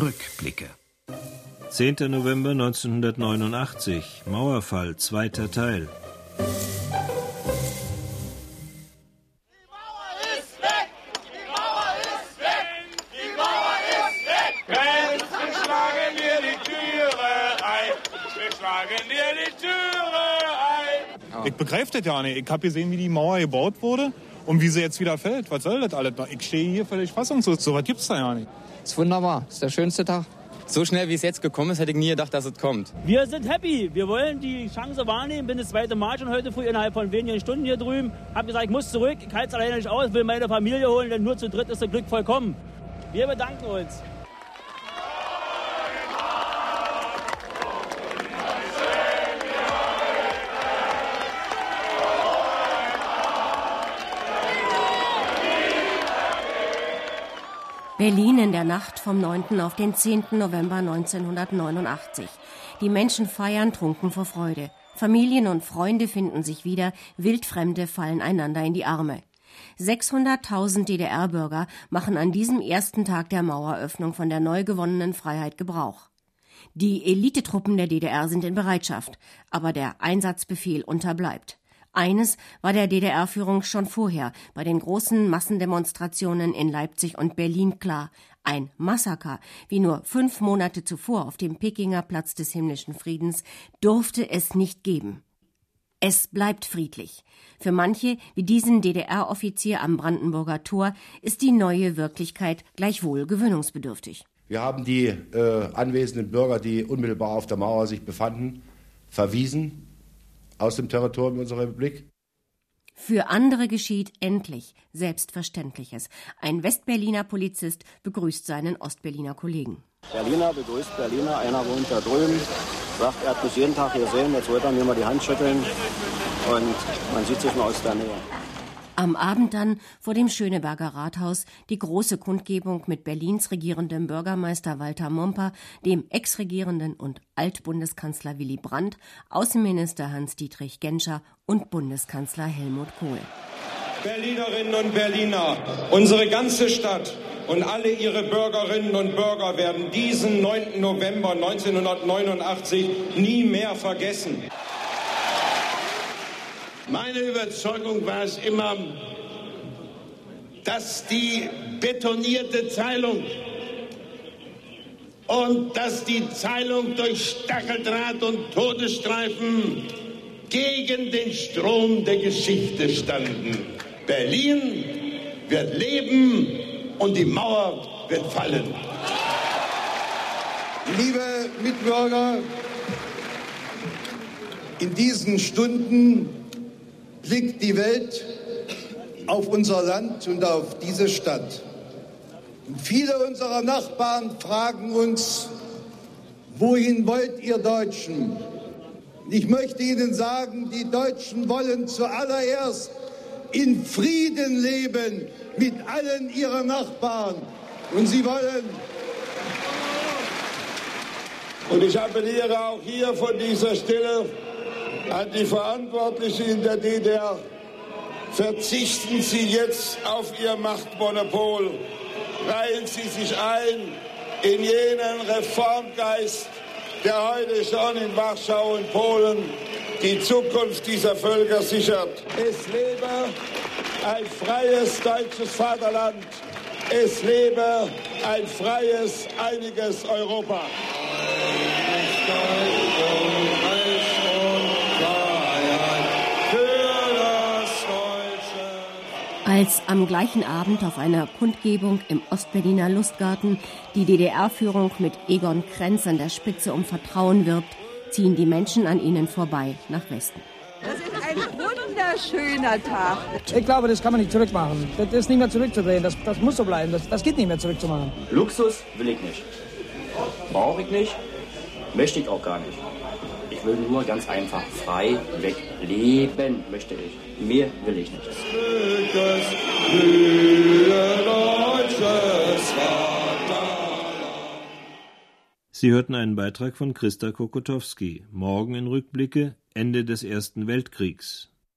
Rückblicke. 10. November 1989, Mauerfall, zweiter Teil. Ich begreife das ja nicht. Ich habe gesehen, wie die Mauer gebaut wurde und wie sie jetzt wieder fällt. Was soll das alles? Ich stehe hier völlig fassungslos. So was gibt's da ja nicht. Ist wunderbar. Ist der schönste Tag. So schnell, wie es jetzt gekommen ist, hätte ich nie gedacht, dass es kommt. Wir sind happy. Wir wollen die Chance wahrnehmen. Bin das zweite Mal schon heute früh innerhalb von wenigen Stunden hier drüben. Hab gesagt, ich muss zurück. Ich halte es alleine nicht aus, will meine Familie holen, denn nur zu dritt ist das Glück vollkommen. Wir bedanken uns. Berlin in der Nacht vom 9. auf den 10. November 1989. Die Menschen feiern trunken vor Freude. Familien und Freunde finden sich wieder, Wildfremde fallen einander in die Arme. 600.000 DDR-Bürger machen an diesem ersten Tag der Maueröffnung von der neu gewonnenen Freiheit Gebrauch. Die Elitetruppen der DDR sind in Bereitschaft, aber der Einsatzbefehl unterbleibt. Eines war der DDR-Führung schon vorher bei den großen Massendemonstrationen in Leipzig und Berlin klar. Ein Massaker, wie nur fünf Monate zuvor auf dem Pekinger Platz des himmlischen Friedens, durfte es nicht geben. Es bleibt friedlich. Für manche, wie diesen DDR-Offizier am Brandenburger Tor, ist die neue Wirklichkeit gleichwohl gewöhnungsbedürftig. Wir haben die äh, anwesenden Bürger, die unmittelbar auf der Mauer sich befanden, verwiesen aus dem Territorium unserer Republik. Für andere geschieht endlich Selbstverständliches. Ein Westberliner Polizist begrüßt seinen Ostberliner Kollegen. Berliner begrüßt Berliner, einer wohnt da drüben, sagt, er hat mich jeden Tag gesehen, jetzt wollte er mir mal die Hand schütteln und man sieht sich mal aus der Nähe. Am Abend dann vor dem Schöneberger Rathaus die große Kundgebung mit Berlins regierendem Bürgermeister Walter Momper, dem ex-regierenden und Altbundeskanzler Willy Brandt, Außenminister Hans-Dietrich Genscher und Bundeskanzler Helmut Kohl. Berlinerinnen und Berliner, unsere ganze Stadt und alle ihre Bürgerinnen und Bürger werden diesen 9. November 1989 nie mehr vergessen. Meine Überzeugung war es immer, dass die betonierte Zeilung und dass die Zeilung durch Stacheldraht und Todesstreifen gegen den Strom der Geschichte standen. Berlin wird leben und die Mauer wird fallen. Liebe Mitbürger, in diesen Stunden blickt die Welt auf unser Land und auf diese Stadt. Und viele unserer Nachbarn fragen uns, wohin wollt ihr Deutschen? Ich möchte Ihnen sagen, die Deutschen wollen zuallererst in Frieden leben mit allen ihren Nachbarn. Und sie wollen. Und ich appelliere auch hier von dieser Stelle an die Verantwortlichen in der DDR, verzichten Sie jetzt auf Ihr Machtmonopol. Reihen Sie sich ein in jenen Reformgeist, der heute schon in Warschau und Polen die Zukunft dieser Völker sichert. Es lebe ein freies deutsches Vaterland. Es lebe ein freies, einiges Europa. Als am gleichen Abend auf einer Kundgebung im Ostberliner Lustgarten die DDR-Führung mit Egon Krenz an der Spitze um Vertrauen wirbt, ziehen die Menschen an ihnen vorbei nach Westen. Das ist ein wunderschöner Tag. Ich glaube, das kann man nicht zurückmachen. Das ist nicht mehr zurückzudrehen. Das, das muss so bleiben. Das, das geht nicht mehr zurückzumachen. Luxus will ich nicht. Brauche ich nicht. Möchte ich auch gar nicht. Ich will nur ganz einfach frei weg leben, möchte ich. Mehr will ich nicht. Sie hörten einen Beitrag von Christa Kokotowski. Morgen in Rückblicke Ende des Ersten Weltkriegs.